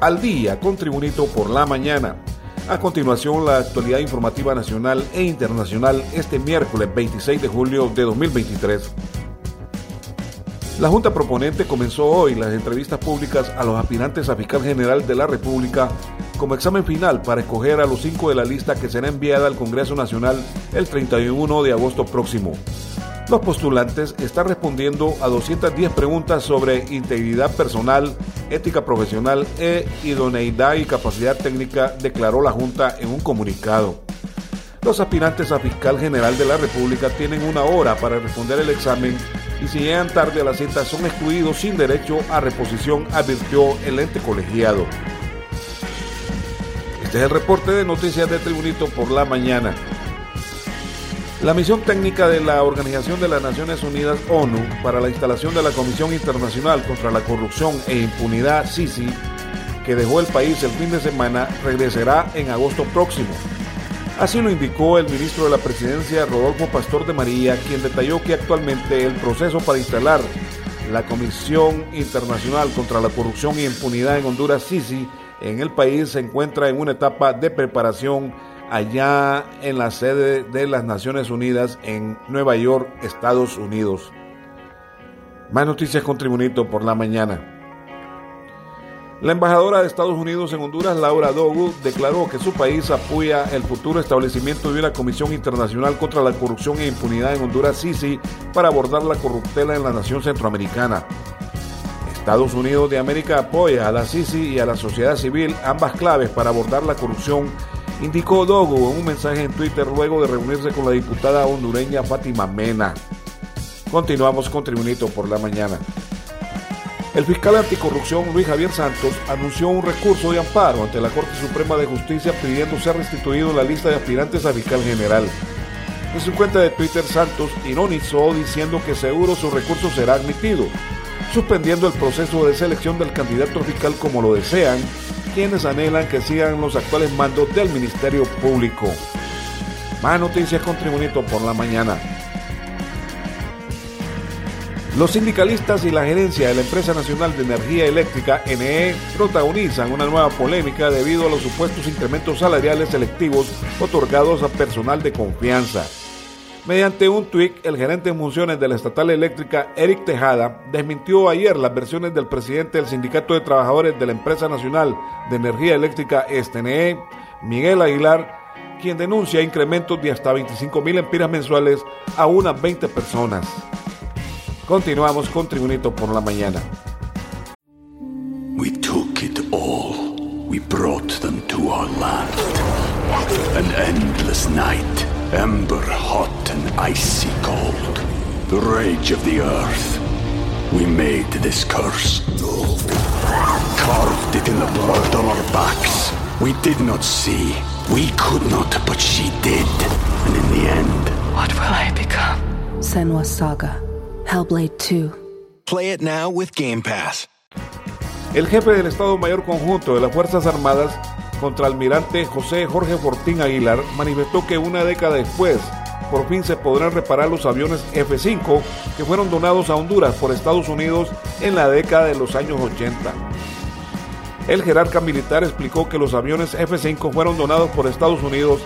Al día con Tribunito por la mañana. A continuación, la actualidad informativa nacional e internacional este miércoles 26 de julio de 2023. La Junta Proponente comenzó hoy las entrevistas públicas a los aspirantes a fiscal general de la República como examen final para escoger a los cinco de la lista que será enviada al Congreso Nacional el 31 de agosto próximo. Los postulantes están respondiendo a 210 preguntas sobre integridad personal, ética profesional e idoneidad y capacidad técnica, declaró la Junta en un comunicado. Los aspirantes a fiscal general de la República tienen una hora para responder el examen y si llegan tarde a la cita son excluidos sin derecho a reposición, advirtió el ente colegiado. Este es el reporte de noticias de Tribunito por la mañana. La misión técnica de la Organización de las Naciones Unidas ONU para la instalación de la Comisión Internacional contra la Corrupción e Impunidad, SISI, que dejó el país el fin de semana, regresará en agosto próximo. Así lo indicó el ministro de la Presidencia, Rodolfo Pastor de María, quien detalló que actualmente el proceso para instalar la Comisión Internacional contra la Corrupción e Impunidad en Honduras, SISI, en el país se encuentra en una etapa de preparación allá en la sede de las Naciones Unidas en Nueva York, Estados Unidos. Más noticias con Tribunito por la mañana. La embajadora de Estados Unidos en Honduras, Laura Dogu, declaró que su país apoya el futuro establecimiento de una Comisión Internacional contra la Corrupción e Impunidad en Honduras, SISI, para abordar la corruptela en la nación centroamericana. Estados Unidos de América apoya a la SISI y a la sociedad civil, ambas claves para abordar la corrupción indicó Dogo en un mensaje en Twitter luego de reunirse con la diputada hondureña Fátima Mena. Continuamos con Tribunito por la mañana. El fiscal anticorrupción Luis Javier Santos anunció un recurso de amparo ante la Corte Suprema de Justicia pidiendo ser restituido la lista de aspirantes a fiscal general. En su cuenta de Twitter, Santos ironizó diciendo que seguro su recurso será admitido, suspendiendo el proceso de selección del candidato fiscal como lo desean quienes anhelan que sigan los actuales mandos del Ministerio Público. Más noticias con Tribunito por la mañana. Los sindicalistas y la gerencia de la Empresa Nacional de Energía Eléctrica, NE, protagonizan una nueva polémica debido a los supuestos incrementos salariales selectivos otorgados a personal de confianza. Mediante un tuit, el gerente en funciones de la estatal eléctrica, Eric Tejada, desmintió ayer las versiones del presidente del Sindicato de Trabajadores de la Empresa Nacional de Energía Eléctrica, STNE, Miguel Aguilar, quien denuncia incrementos de hasta 25 mil empiras mensuales a unas 20 personas. Continuamos con Tribunito por la mañana. Ember hot and icy cold. The rage of the earth. We made this curse. Carved it in the blood on our backs. We did not see. We could not, but she did. And in the end, What will I become? Senwa Saga. Hellblade 2. Play it now with Game Pass. El jefe del Estado Mayor Conjunto de las Fuerzas Armadas, contraalmirante José Jorge Fortín Aguilar, manifestó que una década después, por fin se podrán reparar los aviones F-5 que fueron donados a Honduras por Estados Unidos en la década de los años 80. El jerarca militar explicó que los aviones F-5 fueron donados por Estados Unidos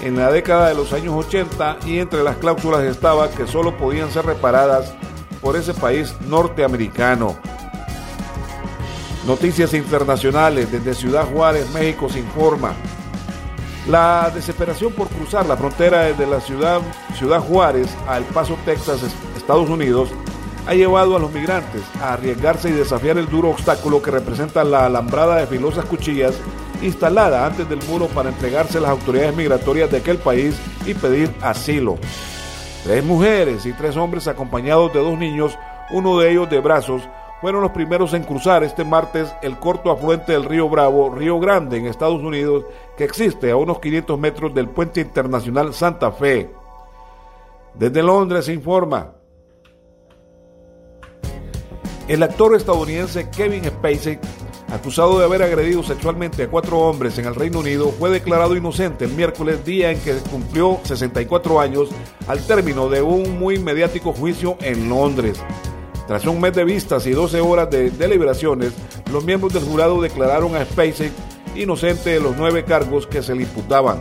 en la década de los años 80 y entre las cláusulas estaba que solo podían ser reparadas por ese país norteamericano. Noticias internacionales desde Ciudad Juárez, México se informa. La desesperación por cruzar la frontera desde la ciudad, ciudad Juárez a El Paso, Texas, Estados Unidos, ha llevado a los migrantes a arriesgarse y desafiar el duro obstáculo que representa la alambrada de filosas cuchillas instalada antes del muro para entregarse a las autoridades migratorias de aquel país y pedir asilo. Tres mujeres y tres hombres acompañados de dos niños, uno de ellos de brazos, fueron los primeros en cruzar este martes el corto afluente del río Bravo, Río Grande, en Estados Unidos, que existe a unos 500 metros del puente internacional Santa Fe. Desde Londres se informa. El actor estadounidense Kevin Spacey, acusado de haber agredido sexualmente a cuatro hombres en el Reino Unido, fue declarado inocente el miércoles, día en que cumplió 64 años, al término de un muy mediático juicio en Londres. Tras un mes de vistas y 12 horas de deliberaciones, los miembros del jurado declararon a Spacey inocente de los nueve cargos que se le imputaban.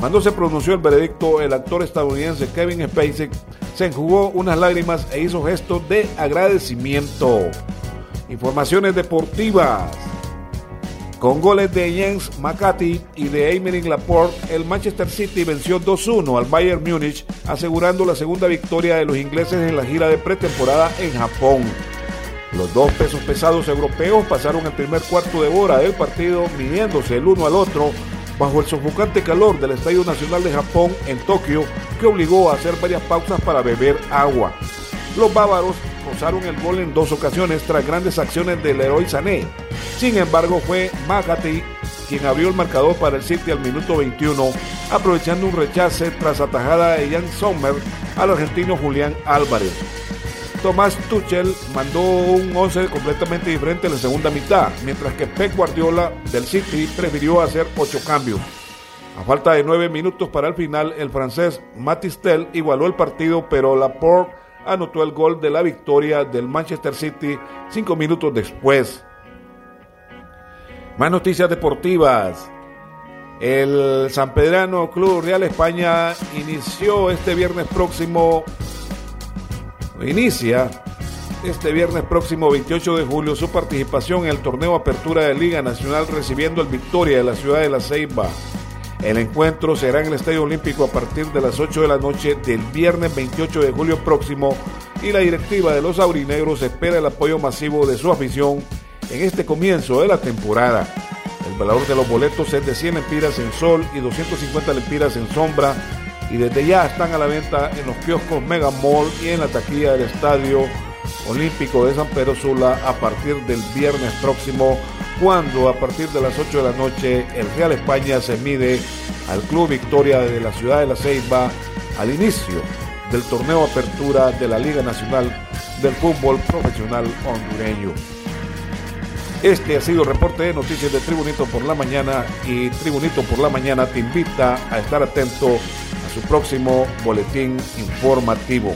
Cuando se pronunció el veredicto, el actor estadounidense Kevin Spacey se enjugó unas lágrimas e hizo gestos de agradecimiento. Informaciones deportivas. Con goles de Jens Makati y de Aymeric Laporte, el Manchester City venció 2-1 al Bayern Múnich, asegurando la segunda victoria de los ingleses en la gira de pretemporada en Japón. Los dos pesos pesados europeos pasaron el primer cuarto de hora del partido midiéndose el uno al otro bajo el sofocante calor del Estadio Nacional de Japón en Tokio que obligó a hacer varias pausas para beber agua. Los bávaros rozaron el gol en dos ocasiones tras grandes acciones del héroe Sané. Sin embargo, fue Magati quien abrió el marcador para el City al minuto 21, aprovechando un rechace tras atajada de Jan Sommer al argentino Julián Álvarez. Tomás Tuchel mandó un 11 completamente diferente en la segunda mitad, mientras que Pep Guardiola del City prefirió hacer ocho cambios. A falta de nueve minutos para el final, el francés Matistel igualó el partido, pero Laporte anotó el gol de la victoria del Manchester City cinco minutos después. Más noticias deportivas. El San Pedrano Club Real España inició este viernes próximo, inicia este viernes próximo 28 de julio su participación en el torneo Apertura de Liga Nacional recibiendo el Victoria de la ciudad de La Ceiba. El encuentro será en el Estadio Olímpico a partir de las 8 de la noche del viernes 28 de julio próximo y la directiva de los aurinegros espera el apoyo masivo de su afición en este comienzo de la temporada. El valor de los boletos es de 100 lempiras en sol y 250 lempiras en sombra y desde ya están a la venta en los kioscos Mega Mall y en la taquilla del Estadio Olímpico de San Pedro Sula a partir del viernes próximo cuando a partir de las 8 de la noche el Real España se mide al Club Victoria de la ciudad de La Ceiba al inicio del torneo Apertura de la Liga Nacional del Fútbol Profesional Hondureño. Este ha sido el reporte de noticias de Tribunito por la Mañana y Tribunito por la Mañana te invita a estar atento a su próximo boletín informativo.